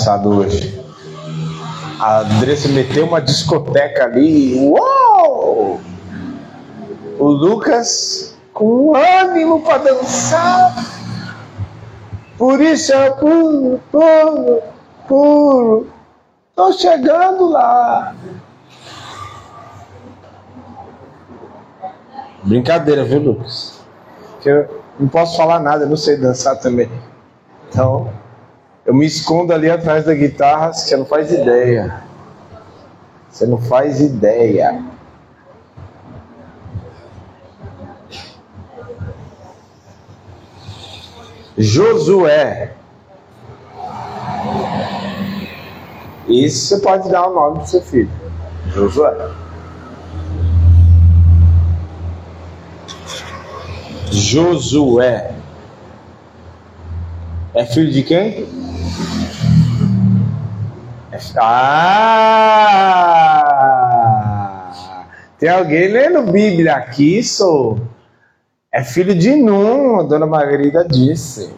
engraçado hoje. A Andressa meteu uma discoteca ali. Uou! O Lucas com ânimo para dançar. Por isso é puro, puro, puro. Tô chegando lá. Brincadeira, viu, Lucas? Que eu não posso falar nada, eu não sei dançar também. Então, eu me escondo ali atrás da guitarra, você não faz ideia. Você não faz ideia. Josué. Isso você pode dar o nome do seu filho. Josué. Josué. É filho de quem? É... Ah! Tem alguém lendo Bíblia aqui, sou. É filho de Num, a dona Margarida disse.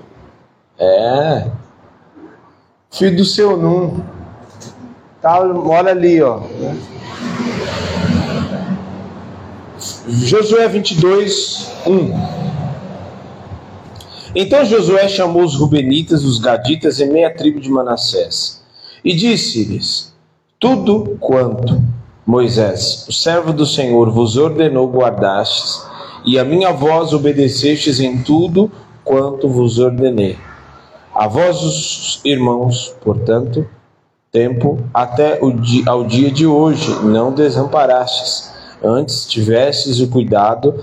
É. Filho do seu Num. Tá, mora ali, ó. Josué 22, 1. Então Josué chamou os Rubenitas, os Gaditas e meia tribo de Manassés, e disse-lhes: Tudo quanto Moisés, o servo do Senhor, vos ordenou guardastes, e a minha voz obedecestes em tudo quanto vos ordenei. A vós, os irmãos, portanto, tempo até dia, ao dia de hoje não desamparastes, antes tivestes o cuidado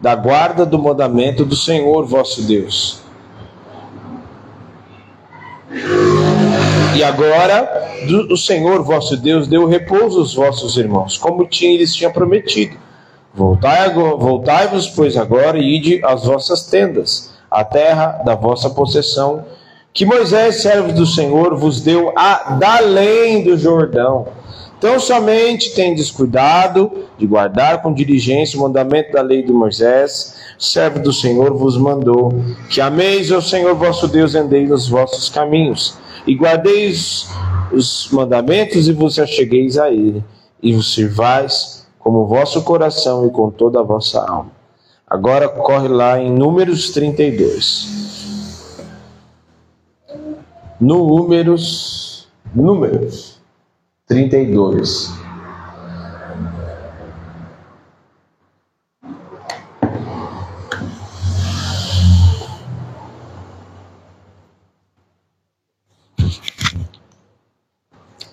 da guarda do mandamento do Senhor vosso Deus. E agora o Senhor vosso Deus deu repouso aos vossos irmãos, como tinha, lhes tinha prometido. Voltai-vos, voltai pois, agora e ide às vossas tendas, à terra da vossa possessão, que Moisés, servo do Senhor, vos deu a além do Jordão então somente tem descuidado de guardar com diligência o mandamento da lei de Moisés, servo do Senhor vos mandou, que ameis ao Senhor vosso Deus andeis nos vossos caminhos, e guardeis os mandamentos e vos achegueis a ele, e vos sirvais como o vosso coração e com toda a vossa alma. Agora corre lá em Números 32. Números, Números 32.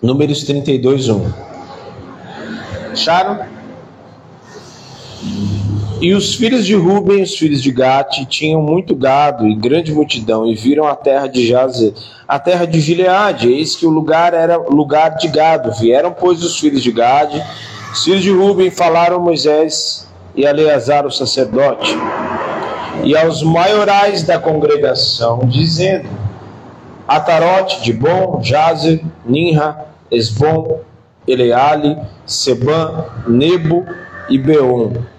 Números 32, 1. Acharam? E os filhos de Ruben, os filhos de Gate, tinham muito gado e grande multidão, e viram a terra de Jazer, a terra de Gileade, eis que o lugar era lugar de gado. Vieram, pois, os filhos de Gade, os filhos de Ruben, falaram a Moisés e Eleazar, o sacerdote, e aos maiorais da congregação, dizendo: Atarote, de Bom, Jazer, Ninra, Esbom, Eleale, Seban, Nebo e Beon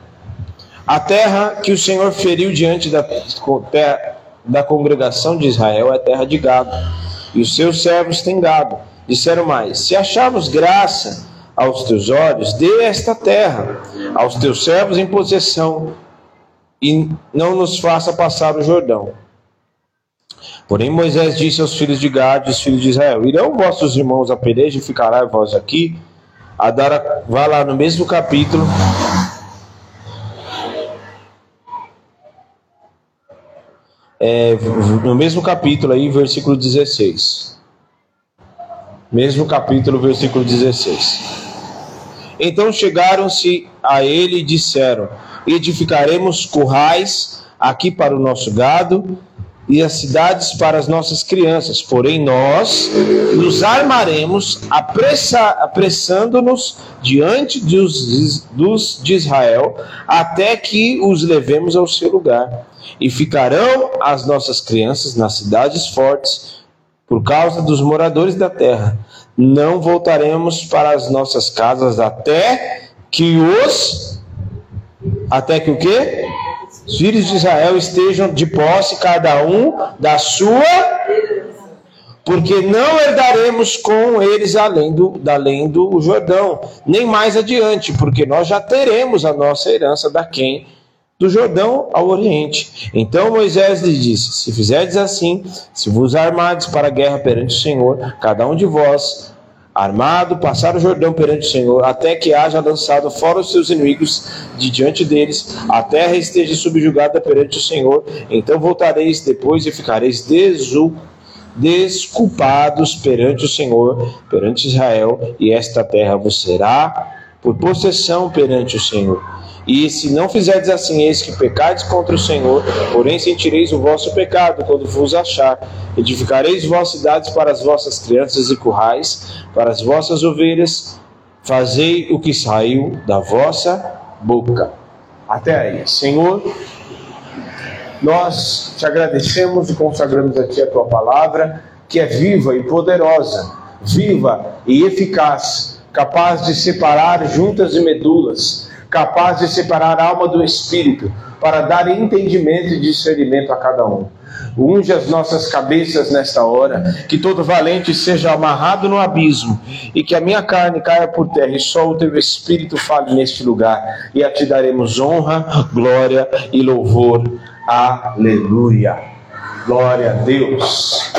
a terra que o Senhor feriu diante da, da congregação de Israel é terra de gado, e os seus servos têm gado. Disseram mais: Se acharmos graça aos teus olhos, dê esta terra aos teus servos em possessão, e não nos faça passar o Jordão. Porém, Moisés disse aos filhos de Gad aos filhos de Israel: Irão vossos irmãos a peleja e ficará vós aqui? A dar, vá lá no mesmo capítulo, é, no mesmo capítulo aí, versículo 16. Mesmo capítulo, versículo 16. Então chegaram-se a ele e disseram: Edificaremos currais aqui para o nosso gado e as cidades para as nossas crianças. Porém, nós nos armaremos, apressando-nos diante dos, dos de Israel, até que os levemos ao seu lugar e ficarão as nossas crianças nas cidades fortes por causa dos moradores da terra. Não voltaremos para as nossas casas até que os até que o quê? Os filhos de Israel estejam de posse cada um da sua porque não herdaremos com eles além do, além do Jordão, nem mais adiante, porque nós já teremos a nossa herança da quem do Jordão ao Oriente. Então Moisés lhe disse: Se fizerdes assim, se vos armardes para a guerra perante o Senhor, cada um de vós armado, passar o Jordão perante o Senhor, até que haja lançado fora os seus inimigos de diante deles, a terra esteja subjugada perante o Senhor, então voltareis depois e ficareis desculpados perante o Senhor, perante Israel, e esta terra vos será por possessão perante o Senhor. E se não fizerdes assim, eis que pecades contra o Senhor, porém sentireis o vosso pecado quando vos achar. Edificareis vossas cidades para as vossas crianças e currais, para as vossas ovelhas. Fazei o que saiu da vossa boca. Até aí. Senhor, nós te agradecemos e consagramos a Ti a Tua palavra, que é viva e poderosa, viva e eficaz, capaz de separar juntas e medulas, capaz de separar a alma do espírito, para dar entendimento e discernimento a cada um. Unge as nossas cabeças nesta hora, que todo valente seja amarrado no abismo, e que a minha carne caia por terra, e só o teu espírito fale neste lugar, e a ti daremos honra, glória e louvor. Aleluia. Glória a Deus.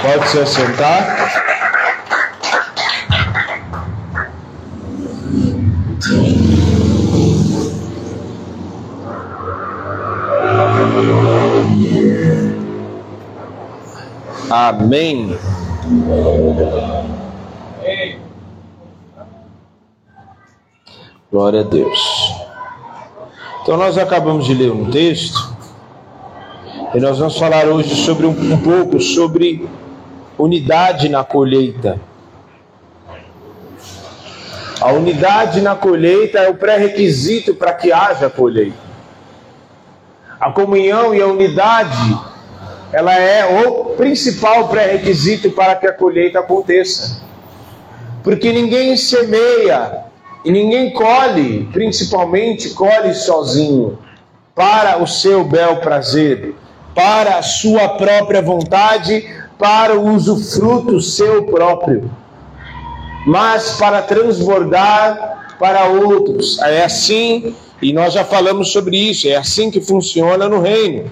Pode se assentar. Amém. Glória a Deus. Então, nós acabamos de ler um texto e nós vamos falar hoje sobre um, um pouco sobre unidade na colheita. A unidade na colheita é o pré-requisito para que haja colheita. A comunhão e a unidade, ela é o principal pré-requisito para que a colheita aconteça. Porque ninguém semeia e ninguém colhe, principalmente colhe sozinho, para o seu bel prazer, para a sua própria vontade, para o usufruto seu próprio, mas para transbordar para outros. É assim, e nós já falamos sobre isso, é assim que funciona no reino.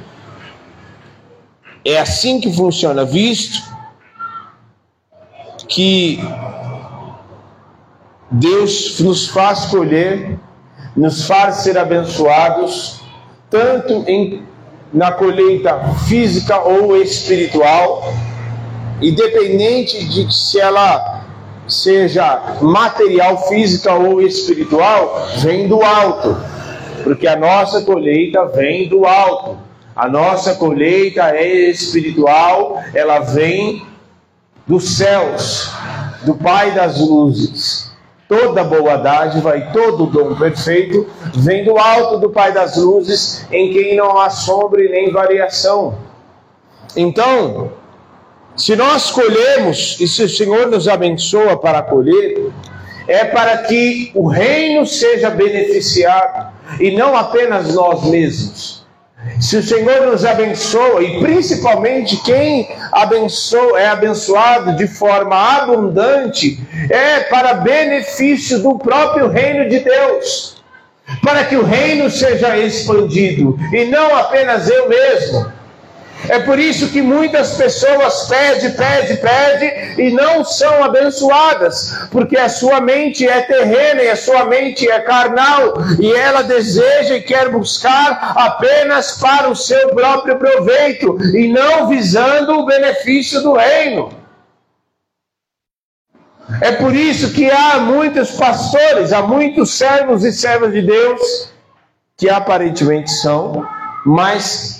É assim que funciona, visto que Deus nos faz colher, nos faz ser abençoados, tanto em, na colheita física ou espiritual, independente de se ela seja material, física ou espiritual, vem do alto, porque a nossa colheita vem do alto. A nossa colheita é espiritual, ela vem dos céus, do Pai das luzes. Toda boa dádiva e todo dom perfeito vem do alto do Pai das luzes, em quem não há sombra e nem variação. Então, se nós colhemos e se o Senhor nos abençoa para colher, é para que o reino seja beneficiado e não apenas nós mesmos. Se o Senhor nos abençoa, e principalmente quem abençoa, é abençoado de forma abundante, é para benefício do próprio reino de Deus, para que o reino seja expandido, e não apenas eu mesmo. É por isso que muitas pessoas pedem, pedem, pedem e não são abençoadas, porque a sua mente é terrena e a sua mente é carnal, e ela deseja e quer buscar apenas para o seu próprio proveito e não visando o benefício do reino. É por isso que há muitos pastores, há muitos servos e servas de Deus que aparentemente são, mas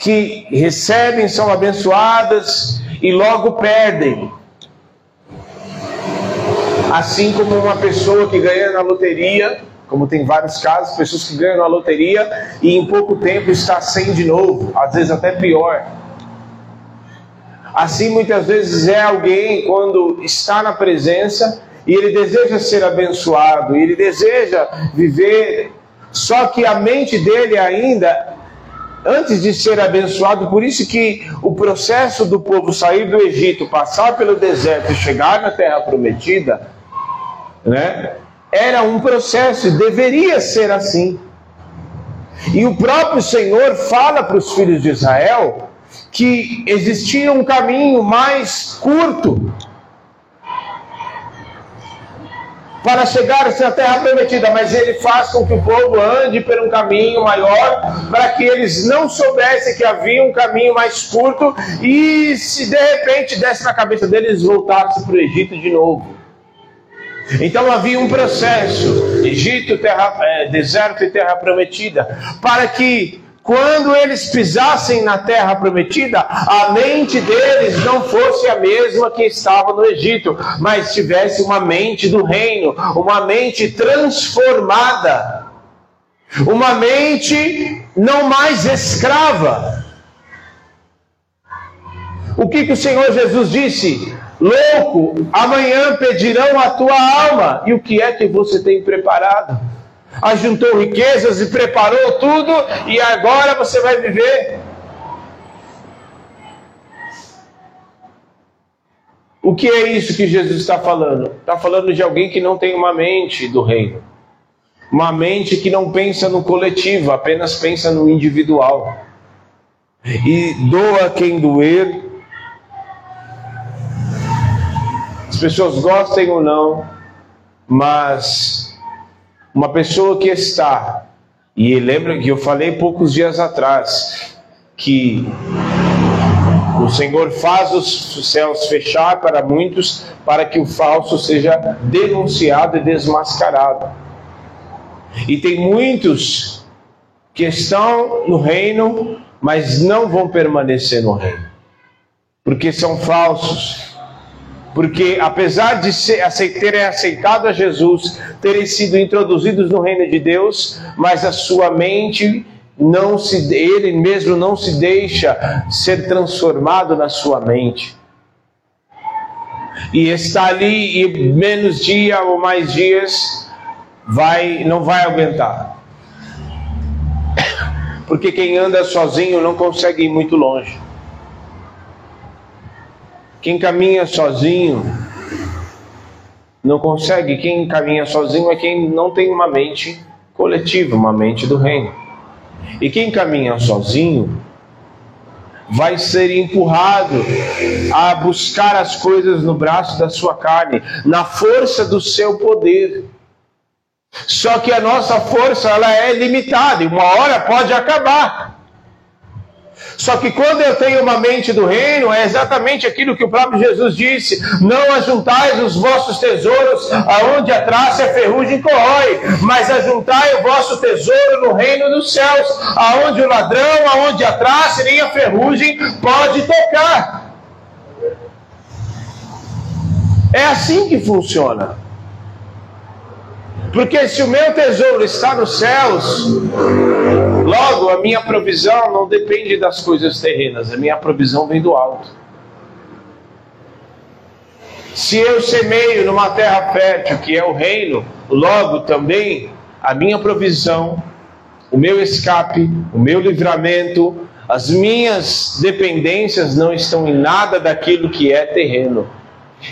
que recebem, são abençoadas e logo perdem. Assim como uma pessoa que ganha na loteria, como tem vários casos, pessoas que ganham na loteria e em pouco tempo está sem de novo, às vezes até pior. Assim muitas vezes é alguém quando está na presença e ele deseja ser abençoado, ele deseja viver, só que a mente dele ainda antes de ser abençoado, por isso que o processo do povo sair do Egito, passar pelo deserto e chegar na terra prometida, né? Era um processo, deveria ser assim. E o próprio Senhor fala para os filhos de Israel que existia um caminho mais curto para chegar à terra prometida, mas ele faz com que o povo ande por um caminho maior, para que eles não soubessem que havia um caminho mais curto e se de repente desse na cabeça deles voltassem para o Egito de novo. Então havia um processo, Egito, terra, é, deserto e terra prometida, para que quando eles pisassem na terra prometida, a mente deles não fosse a mesma que estava no Egito, mas tivesse uma mente do reino, uma mente transformada, uma mente não mais escrava. O que, que o Senhor Jesus disse? Louco, amanhã pedirão a tua alma, e o que é que você tem preparado? Ajuntou riquezas e preparou tudo, e agora você vai viver. O que é isso que Jesus está falando? Está falando de alguém que não tem uma mente do reino, uma mente que não pensa no coletivo, apenas pensa no individual. E doa quem doer. As pessoas gostem ou não, mas uma pessoa que está, e lembra que eu falei poucos dias atrás, que o Senhor faz os céus fechar para muitos, para que o falso seja denunciado e desmascarado. E tem muitos que estão no reino, mas não vão permanecer no reino, porque são falsos porque apesar de terem aceitado a Jesus, terem sido introduzidos no reino de Deus, mas a sua mente não se, ele mesmo não se deixa ser transformado na sua mente. E está ali e menos dia ou mais dias vai não vai aguentar. Porque quem anda sozinho não consegue ir muito longe. Quem caminha sozinho não consegue. Quem caminha sozinho é quem não tem uma mente coletiva, uma mente do reino. E quem caminha sozinho vai ser empurrado a buscar as coisas no braço da sua carne, na força do seu poder. Só que a nossa força ela é limitada e uma hora pode acabar. Só que quando eu tenho uma mente do reino, é exatamente aquilo que o próprio Jesus disse: Não ajuntais os vossos tesouros aonde a traça a ferrugem corrói, mas ajuntai o vosso tesouro no reino dos céus, aonde o ladrão, aonde a traça nem a ferrugem pode tocar. É assim que funciona. Porque se o meu tesouro está nos céus, logo a minha provisão não depende das coisas terrenas, a minha provisão vem do alto. Se eu semeio numa terra fértil, que é o reino, logo também a minha provisão, o meu escape, o meu livramento, as minhas dependências não estão em nada daquilo que é terreno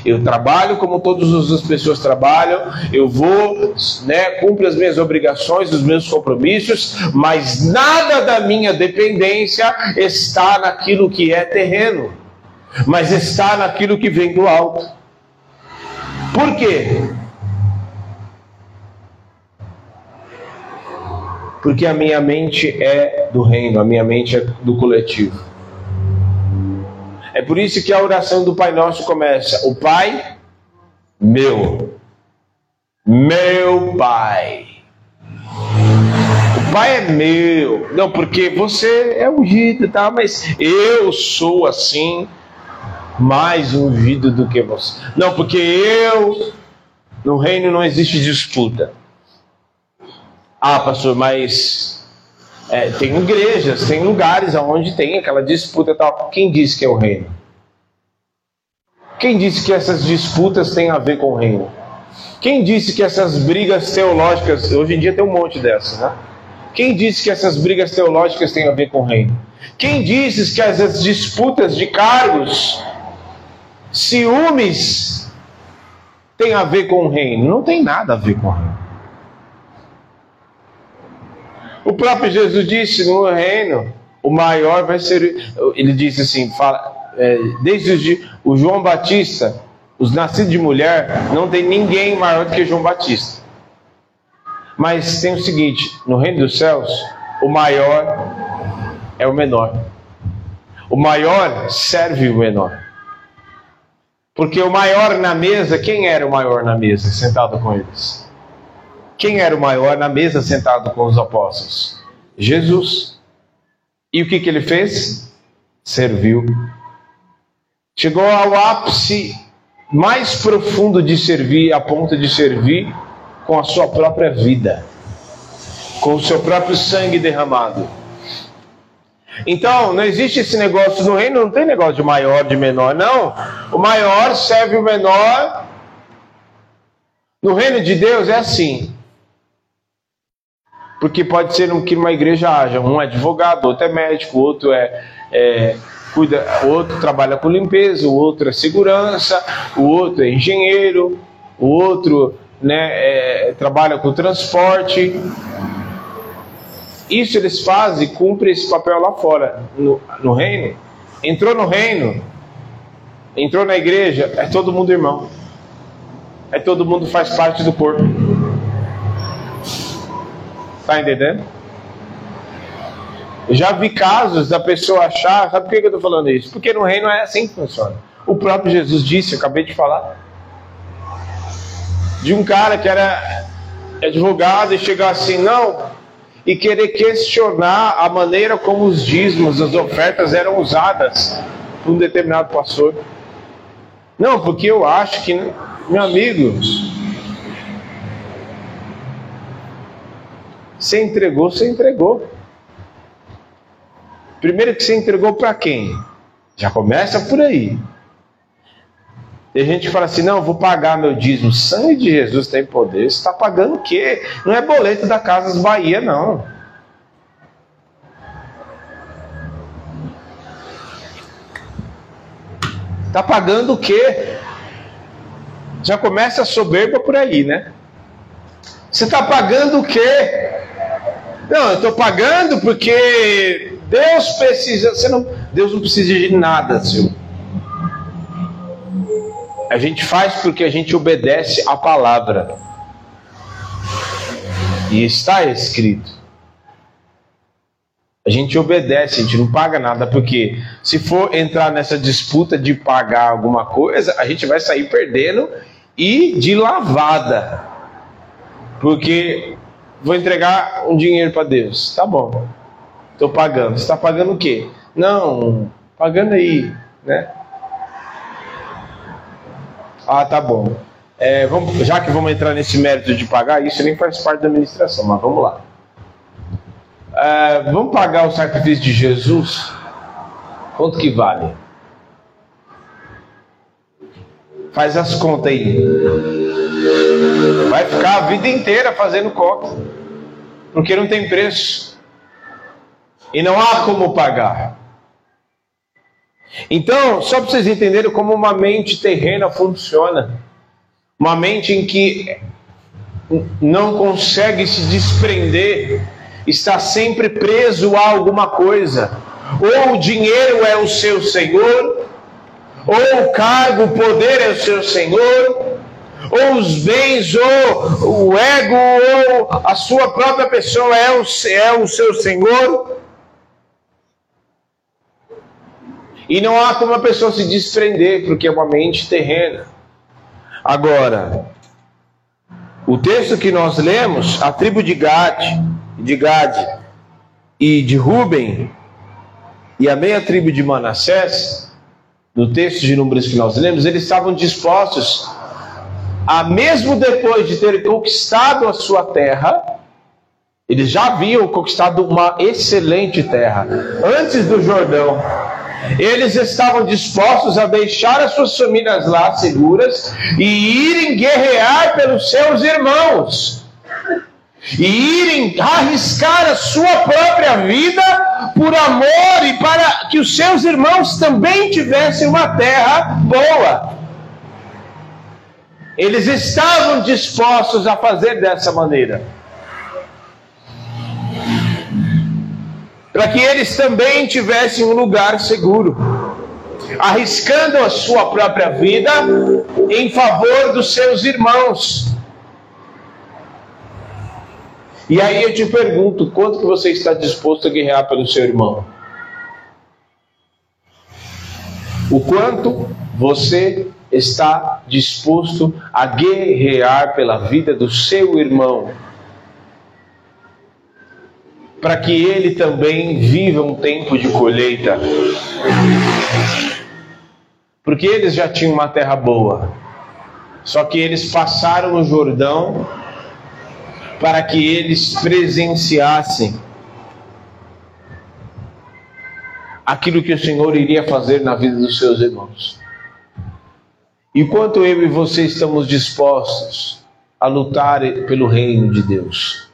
eu trabalho como todas as pessoas trabalham, eu vou, né, cumpro as minhas obrigações, os meus compromissos, mas nada da minha dependência está naquilo que é terreno, mas está naquilo que vem do alto. Por quê? Porque a minha mente é do reino, a minha mente é do coletivo. É por isso que a oração do Pai Nosso começa: O Pai meu, meu Pai. O Pai é meu. Não, porque você é ungido tal, mas eu sou assim, mais ungido do que você. Não, porque eu, no reino não existe disputa. Ah, pastor, mas é, tem igrejas, tem lugares onde tem aquela disputa tal. Quem disse que é o reino? Quem disse que essas disputas têm a ver com o reino? Quem disse que essas brigas teológicas, hoje em dia tem um monte dessas, né? Quem disse que essas brigas teológicas têm a ver com o reino? Quem disse que as disputas de cargos, ciúmes, têm a ver com o reino? Não tem nada a ver com o reino. O próprio Jesus disse no reino, o maior vai ser. Ele disse assim: fala, é, desde o João Batista, os nascidos de mulher, não tem ninguém maior do que João Batista. Mas tem o seguinte: no reino dos céus, o maior é o menor. O maior serve o menor. Porque o maior na mesa, quem era o maior na mesa sentado com eles? Quem era o maior na mesa sentado com os apóstolos? Jesus. E o que, que ele fez? Serviu. Chegou ao ápice mais profundo de servir, a ponto de servir com a sua própria vida, com o seu próprio sangue derramado. Então, não existe esse negócio no reino, não tem negócio de maior, de menor, não. O maior serve o menor. No reino de Deus é assim. Porque pode ser que numa igreja haja um advogado, outro é médico, outro é, é cuida, outro trabalha com limpeza, o outro é segurança, o outro é engenheiro, o outro né, é, trabalha com transporte. Isso eles fazem, cumpre esse papel lá fora, no, no reino. Entrou no reino, entrou na igreja, é todo mundo irmão. É todo mundo faz parte do corpo. Tá entendendo? Já vi casos da pessoa achar, sabe por que eu estou falando isso? Porque no reino é assim que funciona. O próprio Jesus disse, eu acabei de falar, de um cara que era advogado e chegar assim, não, e querer questionar a maneira como os dízimos, as ofertas eram usadas por um determinado pastor. Não, porque eu acho que, meu amigo, você entregou, você entregou. Primeiro que você entregou para quem? Já começa por aí. A gente fala assim: não, vou pagar meu dízimo. O sangue de Jesus tem poder. Você está pagando o quê? Não é boleto da Casas Bahia, não. Está pagando o quê? Já começa a soberba por aí, né? Você está pagando o quê? Não, eu estou pagando porque Deus precisa. Você não, Deus não precisa de nada, senhor. A gente faz porque a gente obedece a palavra. E está escrito. A gente obedece, a gente não paga nada, porque se for entrar nessa disputa de pagar alguma coisa, a gente vai sair perdendo e de lavada. Porque vou entregar um dinheiro para Deus. Tá bom. Estou pagando. Está pagando o quê? Não, pagando aí, né? Ah, tá bom. É, vamos, já que vamos entrar nesse mérito de pagar, isso nem faz parte da administração, mas vamos lá. É, vamos pagar o sacrifício de Jesus? Quanto que vale? Faz as contas aí. Vai ficar a vida inteira fazendo conta. Porque não tem preço. E não há como pagar. Então, só para vocês entenderem como uma mente terrena funciona. Uma mente em que não consegue se desprender, está sempre preso a alguma coisa. Ou o dinheiro é o seu senhor, ou o cargo, o poder é o seu senhor, ou os bens, ou o ego, ou a sua própria pessoa é o, é o seu senhor. E não há como a pessoa se desprender, porque é uma mente terrena. Agora, o texto que nós lemos, a tribo de Gad, de Gad e de Ruben, e a meia tribo de Manassés, no texto de números que nós lemos, eles estavam dispostos a, mesmo depois de terem conquistado a sua terra, eles já haviam conquistado uma excelente terra, antes do Jordão eles estavam dispostos a deixar as suas famílias lá seguras e irem guerrear pelos seus irmãos. e irem arriscar a sua própria vida por amor e para que os seus irmãos também tivessem uma terra boa. Eles estavam dispostos a fazer dessa maneira. Para que eles também tivessem um lugar seguro, arriscando a sua própria vida em favor dos seus irmãos. E aí eu te pergunto, quanto que você está disposto a guerrear pelo seu irmão? O quanto você está disposto a guerrear pela vida do seu irmão? Para que ele também viva um tempo de colheita. Porque eles já tinham uma terra boa. Só que eles passaram o Jordão para que eles presenciassem aquilo que o Senhor iria fazer na vida dos seus irmãos. Enquanto eu e você estamos dispostos a lutar pelo reino de Deus,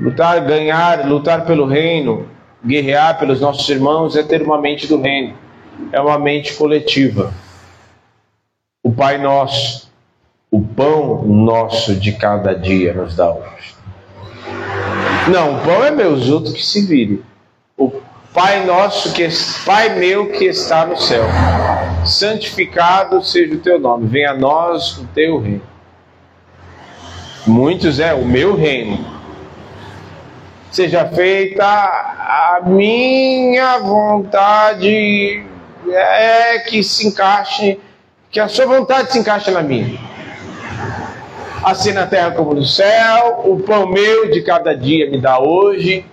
lutar, ganhar, lutar pelo reino, guerrear pelos nossos irmãos é ter uma mente do reino, é uma mente coletiva. O Pai Nosso, o pão nosso de cada dia nos dá hoje. Não, o pão é meu, os outros que se virem. O Pai nosso, que Pai meu que está no céu, santificado seja o teu nome, venha a nós o teu reino. Muitos é o meu reino. Seja feita a minha vontade, é que se encaixe, que a sua vontade se encaixe na minha assim na terra como no céu, o pão meu de cada dia me dá hoje.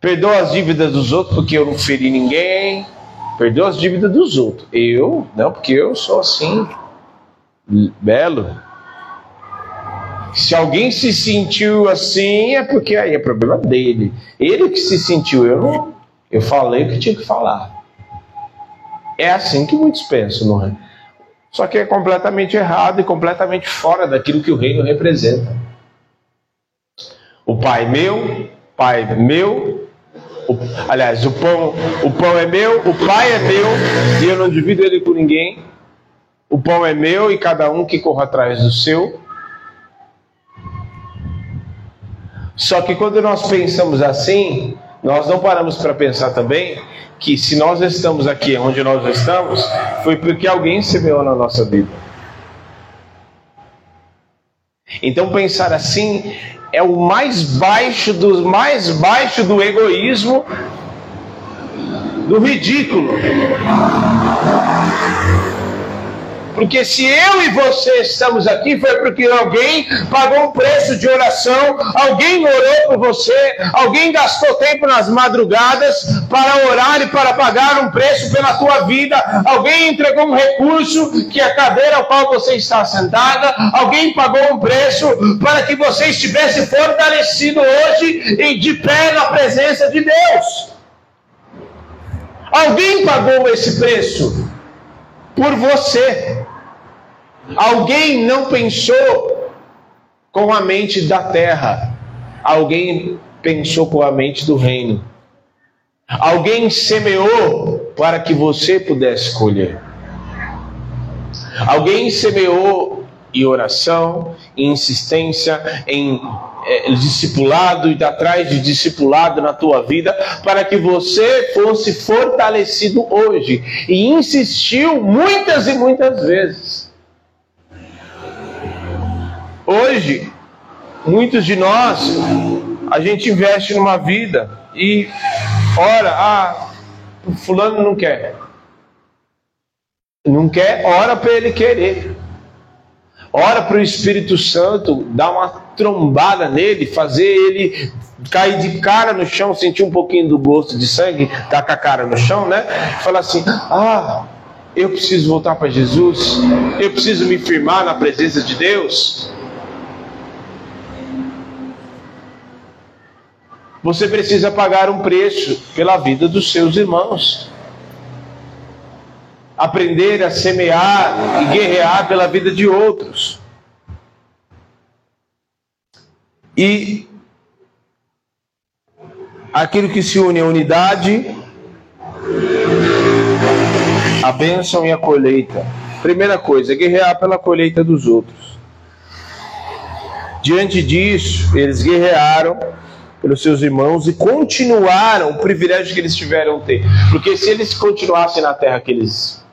Perdoa as dívidas dos outros, porque eu não feri ninguém. Perdoa as dívidas dos outros. Eu? Não, porque eu sou assim. Belo. Se alguém se sentiu assim, é porque aí é problema dele. Ele que se sentiu, eu não. Eu falei o que tinha que falar. É assim que muitos pensam, não é? Só que é completamente errado e completamente fora daquilo que o reino representa. O pai meu, pai meu, o, aliás, o pão, o pão é meu, o pai é meu e eu não divido ele com ninguém. O pão é meu e cada um que corra atrás do seu. Só que quando nós pensamos assim, nós não paramos para pensar também que se nós estamos aqui onde nós estamos, foi porque alguém semeou na nossa vida. Então pensar assim é o mais baixo dos mais baixo do egoísmo, do ridículo. Porque se eu e você estamos aqui, foi porque alguém pagou um preço de oração, alguém orou por você, alguém gastou tempo nas madrugadas para orar e para pagar um preço pela tua vida, alguém entregou um recurso que é a cadeira ao qual você está sentada, alguém pagou um preço para que você estivesse fortalecido hoje e de pé na presença de Deus. Alguém pagou esse preço por você. Alguém não pensou com a mente da terra, alguém pensou com a mente do reino. Alguém semeou para que você pudesse colher. Alguém semeou em oração, em insistência, em é, discipulado e atrás de discipulado na tua vida, para que você fosse fortalecido hoje. E insistiu muitas e muitas vezes. Hoje, muitos de nós, a gente investe numa vida e ora, ah, fulano não quer. Não quer, ora para ele querer. Ora para o Espírito Santo dar uma trombada nele, fazer ele cair de cara no chão, sentir um pouquinho do gosto de sangue, tá com a cara no chão, né? Falar assim: ah, eu preciso voltar para Jesus, eu preciso me firmar na presença de Deus. você precisa pagar um preço pela vida dos seus irmãos. Aprender a semear e guerrear pela vida de outros. E aquilo que se une à unidade, a bênção e a colheita. Primeira coisa, guerrear pela colheita dos outros. Diante disso, eles guerrearam pelos seus irmãos e continuaram o privilégio que eles tiveram ter. Porque se eles continuassem na terra que eles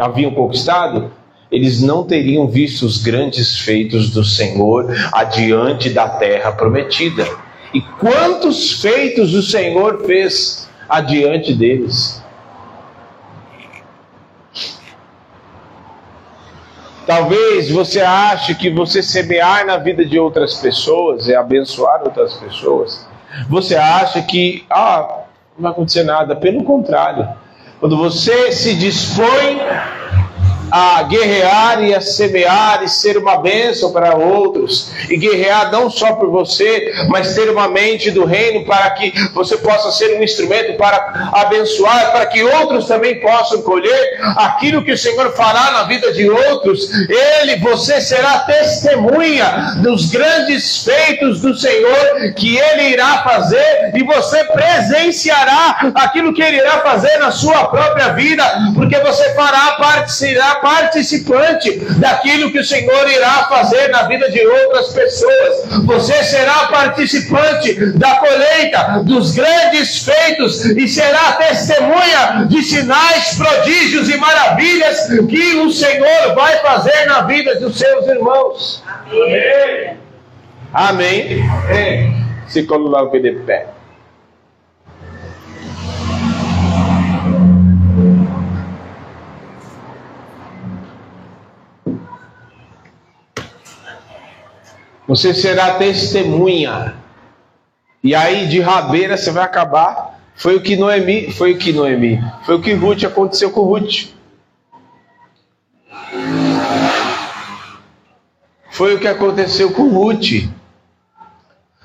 haviam conquistado, eles não teriam visto os grandes feitos do Senhor adiante da terra prometida. E quantos feitos o Senhor fez adiante deles? Talvez você ache que você semear na vida de outras pessoas é abençoar outras pessoas. Você acha que, ah, não vai acontecer nada. Pelo contrário, quando você se dispõe a guerrear e a semear e ser uma bênção para outros, e guerrear não só por você, mas ter uma mente do reino para que você possa ser um instrumento para abençoar, para que outros também possam colher aquilo que o Senhor fará na vida de outros. Ele, você será testemunha dos grandes feitos do Senhor que ele irá fazer e você presenciará aquilo que ele irá fazer na sua própria vida, porque você fará parte, será participante daquilo que o Senhor irá fazer na vida de outras pessoas. Você será participante da colheita dos grandes feitos e será testemunha de sinais, prodígios e maravilhas que o Senhor vai fazer na vida dos seus irmãos. Amém. Amém. Amém. Se coloque de pé. Você será testemunha. E aí de rabeira você vai acabar. Foi o que Noemi, foi o que Noemi, foi o que Ruth aconteceu com Ruth. Foi o que aconteceu com Ruth.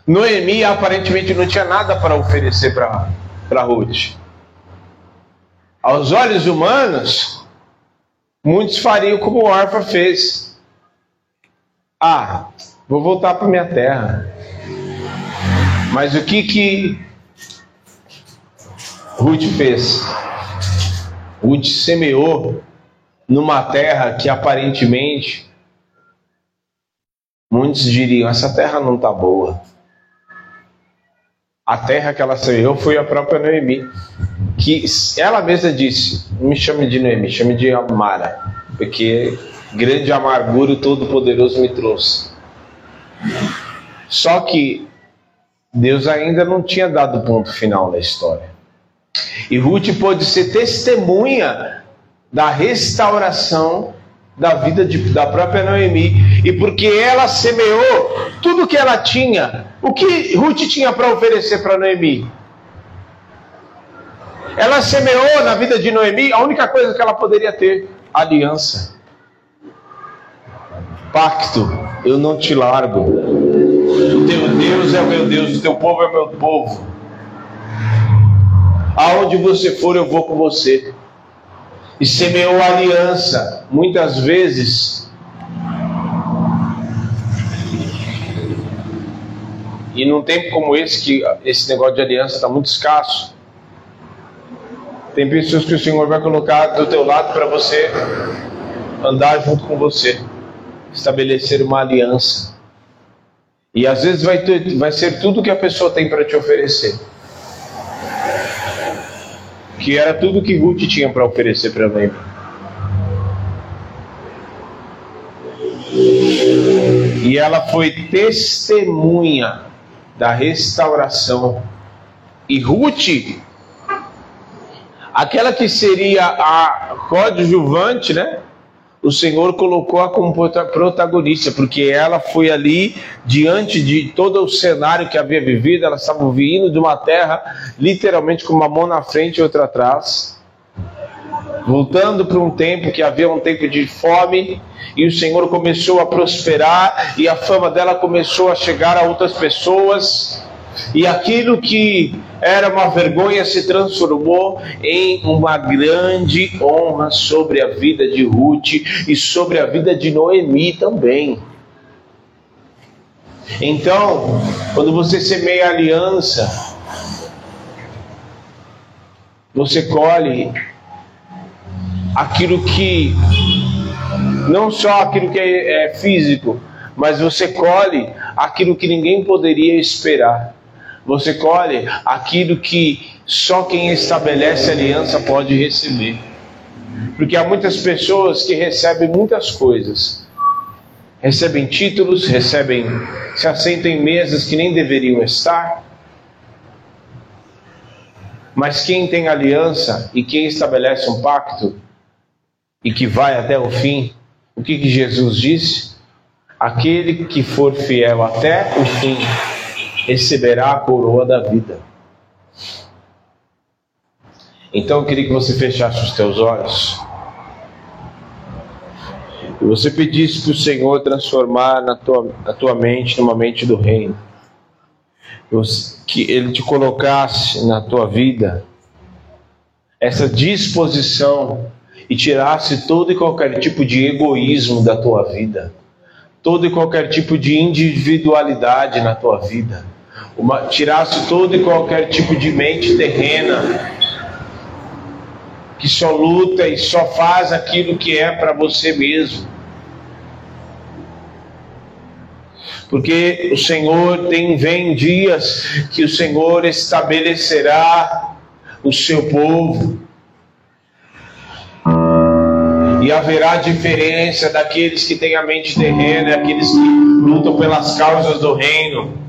Noemi aparentemente não tinha nada para oferecer para Ruth. Aos olhos humanos, muitos fariam como Orfa fez. Ah, Vou voltar para minha terra. Mas o que que Ruth fez? Ruth semeou numa terra que aparentemente muitos diriam: essa terra não está boa. A terra que ela semeou foi a própria Noemi, que ela mesma disse: me chame de Noemi, chame de Amara, porque grande amargura o Todo-Poderoso me trouxe. Só que Deus ainda não tinha dado ponto final na história. E Ruth pôde ser testemunha da restauração da vida de, da própria Noemi. E porque ela semeou tudo que ela tinha, o que Ruth tinha para oferecer para Noemi? Ela semeou na vida de Noemi a única coisa que ela poderia ter: aliança, pacto eu não te largo. O teu Deus é o meu Deus, o teu povo é o meu povo. Aonde você for, eu vou com você. E semeou aliança, muitas vezes. E num tempo como esse, que esse negócio de aliança está muito escasso, tem pessoas que o Senhor vai colocar do teu lado para você andar junto com você estabelecer uma aliança. E às vezes vai, ter, vai ser tudo que a pessoa tem para te oferecer. Que era tudo que Ruth tinha para oferecer para mim. E ela foi testemunha da restauração. E Ruth, aquela que seria a coadjuvante, né? O Senhor colocou-a como protagonista, porque ela foi ali diante de todo o cenário que havia vivido, ela estava vindo de uma terra literalmente com uma mão na frente e outra atrás, voltando para um tempo que havia um tempo de fome, e o Senhor começou a prosperar, e a fama dela começou a chegar a outras pessoas, e aquilo que era uma vergonha se transformou em uma grande honra sobre a vida de Ruth e sobre a vida de Noemi também. Então, quando você semeia aliança, você colhe aquilo que não só aquilo que é, é físico, mas você colhe aquilo que ninguém poderia esperar. Você colhe aquilo que só quem estabelece aliança pode receber. Porque há muitas pessoas que recebem muitas coisas. Recebem títulos, recebem, se assentam em mesas que nem deveriam estar. Mas quem tem aliança e quem estabelece um pacto e que vai até o fim, o que, que Jesus disse? Aquele que for fiel até o fim receberá a coroa da vida. Então eu queria que você fechasse os teus olhos e você pedisse para o Senhor transformar na tua, na tua mente numa mente do reino. Que Ele te colocasse na tua vida essa disposição e tirasse todo e qualquer tipo de egoísmo da tua vida, todo e qualquer tipo de individualidade na tua vida, uma, tirasse todo e qualquer tipo de mente terrena que só luta e só faz aquilo que é para você mesmo. Porque o Senhor tem vem dias que o Senhor estabelecerá o seu povo. E haverá diferença daqueles que têm a mente terrena e aqueles que lutam pelas causas do reino.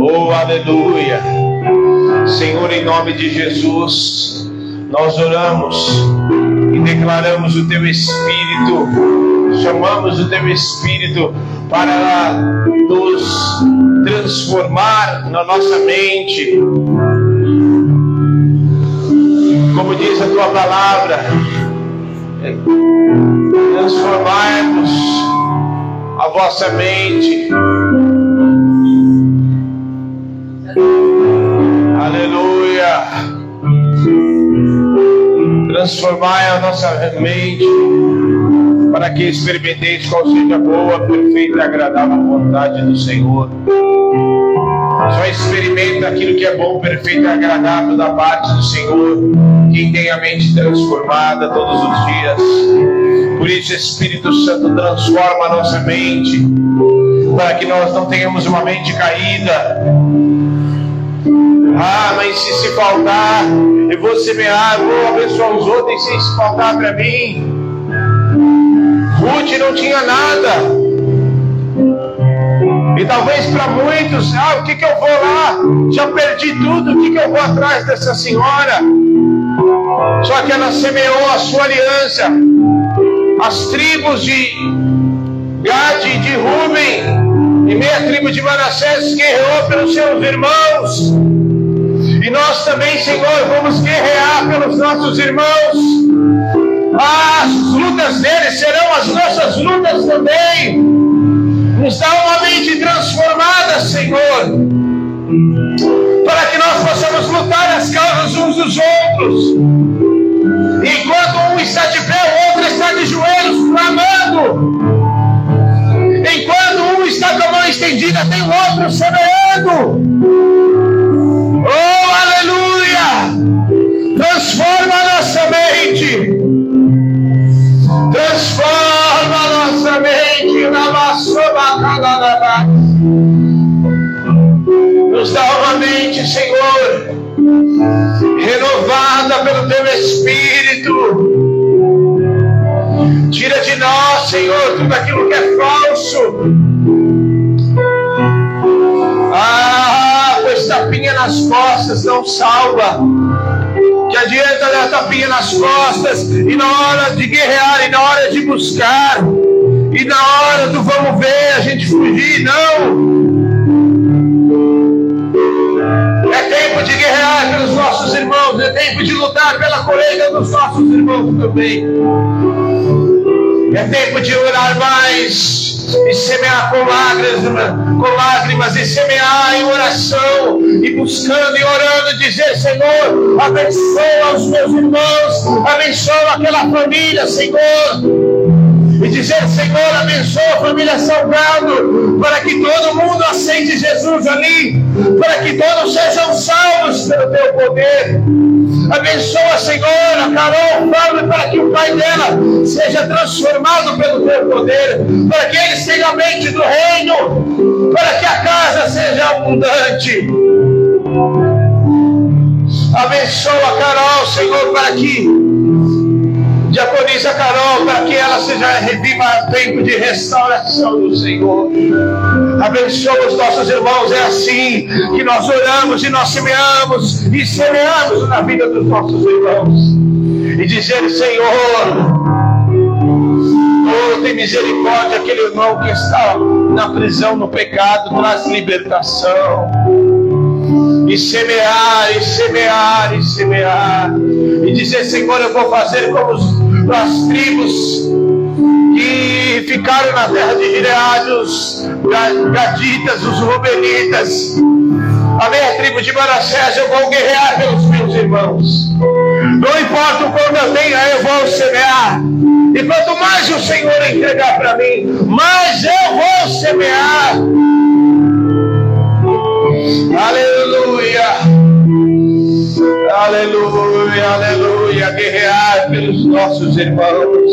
Oh, aleluia! Senhor, em nome de Jesus, nós oramos e declaramos o Teu Espírito, chamamos o Teu Espírito para nos transformar na nossa mente. Como diz a Tua palavra, transformar-nos a vossa mente Aleluia. Transformai a nossa mente para que experimenteis qual seja a boa, perfeita e agradável vontade do Senhor. Só experimenta aquilo que é bom, perfeito e agradável da parte do Senhor. Quem tem a mente transformada todos os dias. Por isso, Espírito Santo transforma a nossa mente, para que nós não tenhamos uma mente caída, ah, mas se se faltar, eu vou semear, vou abençoar os outros, e se faltar para mim. Ruth não tinha nada. E talvez para muitos, ah, o que, que eu vou lá? Já perdi tudo, o que, que eu vou atrás dessa senhora? Só que ela semeou a sua aliança. As tribos de Gade e de Ruben, e meia tribo de Manassés guerreou pelos seus irmãos. E nós também, Senhor, vamos guerrear pelos nossos irmãos. As lutas deles serão as nossas lutas também. Nos dá uma mente transformada, Senhor, para que nós possamos lutar as causas uns dos outros. Enquanto um está de pé, o outro está de joelhos clamando. Enquanto um está com a mão estendida, tem o outro semeando. Oh, aleluia! Transforma a nossa mente. Nos dá uma mente, Senhor, renovada pelo teu Espírito. Tira de nós, Senhor, tudo aquilo que é falso. Ah, pois tapinha nas costas não salva. Que adianta dar tapinha nas costas e na hora de guerrear, e na hora de buscar, e na hora do vamos ver, a gente fugir, não. Tempo de guerrear pelos nossos irmãos, é tempo de lutar pela colheita dos nossos irmãos também. É tempo de orar mais e semear com lágrimas, com lágrimas e semear em oração e buscando e orando, dizer: Senhor, abençoa os meus irmãos, abençoa aquela família, Senhor. E dizer: Senhor, abençoa a família Salgado, para que todo mundo aceite Jesus ali, para que todos sejam salvos pelo teu poder. Abençoa, Senhor, a Carol, Fábio, para que o pai dela seja transformado pelo teu poder, para que eles tenham a mente do reino, para que a casa seja abundante. Abençoa a Carol, Senhor, para que diaconisa Carol, para que ela seja reviva tempo de restauração do Senhor. Abençoa os nossos irmãos, é assim que nós oramos e nós semeamos e semeamos na vida dos nossos irmãos. E dizer, Senhor, Oh, tem misericórdia aquele irmão que está na prisão, no pecado, traz libertação e semear, e semear, e semear, e dizer: Senhor, eu vou fazer como as tribos que ficaram na terra de Gileade, os gaditas, os rubenitas. A minha tribo de Manassés, eu vou guerrear pelos meus irmãos. Não importa o quanto eu tenho, eu vou semear. E quanto mais o Senhor entregar para mim, mais eu vou semear. Aleluia. Aleluia, aleluia. Guerrear pelos nossos irmãos.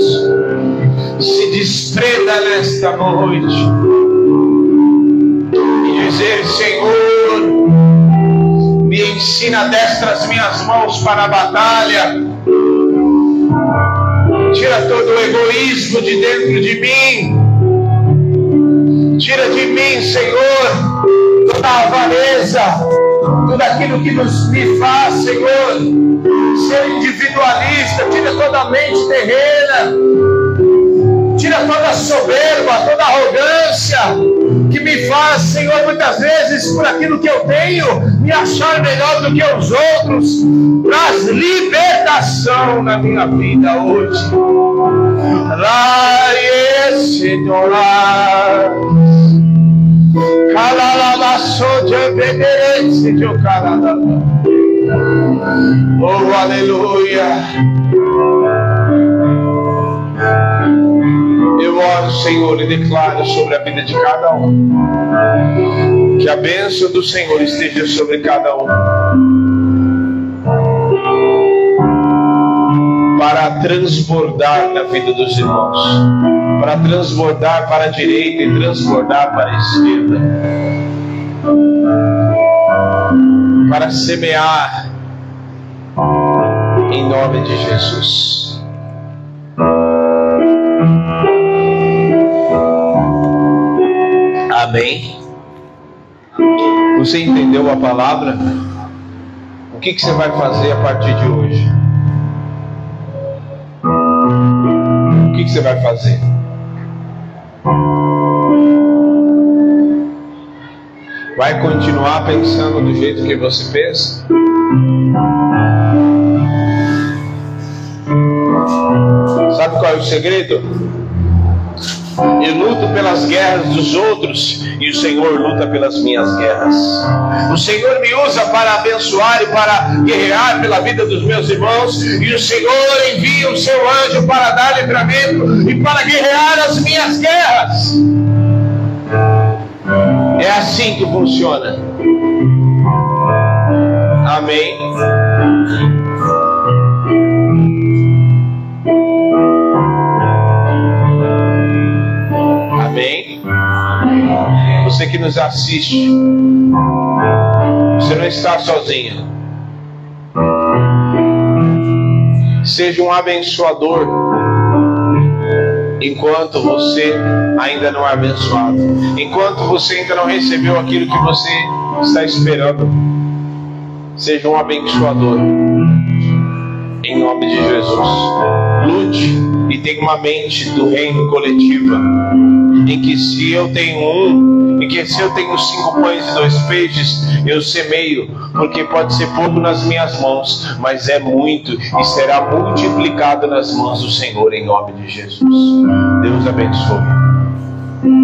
Se desprenda nesta noite. E dizer, Senhor, me ensina a destra as minhas mãos para a batalha. Tira todo o egoísmo de dentro de mim. Tira de mim, Senhor, toda a avareza, tudo aquilo que nos me faz, Senhor, ser individualista, tira toda a mente terrena, tira toda a soberba, toda a arrogância que me faz, Senhor, muitas vezes por aquilo que eu tenho, me achar melhor do que os outros, traz libertação na minha vida hoje. Lá, Senhor, Oh, aleluia. Eu oro, Senhor, e declaro sobre a vida de cada um. Que a bênção do Senhor esteja sobre cada um. Para transbordar na vida dos irmãos para transbordar para a direita e transbordar para a esquerda, para semear em nome de Jesus. Amém. Você entendeu a palavra? O que, que você vai fazer a partir de hoje? O que, que você vai fazer? Vai continuar pensando do jeito que você pensa? Sabe qual é o segredo? Eu luto pelas guerras dos outros e o Senhor luta pelas minhas guerras. O Senhor me usa para abençoar e para guerrear pela vida dos meus irmãos, e o Senhor envia o seu anjo para dar livramento e para guerrear as minhas guerras. É assim que funciona. Amém. Amém. Você que nos assiste, você não está sozinho. Seja um abençoador enquanto você ainda não é abençoado, enquanto você ainda não recebeu aquilo que você está esperando. Seja um abençoador, em nome de Jesus. Lute e tenha uma mente do reino coletiva, em que se eu tenho um, em que se eu tenho cinco pães e dois peixes, eu semeio, porque pode ser pouco nas minhas mãos, mas é muito e será multiplicado nas mãos do Senhor, em nome de Jesus. Deus abençoe.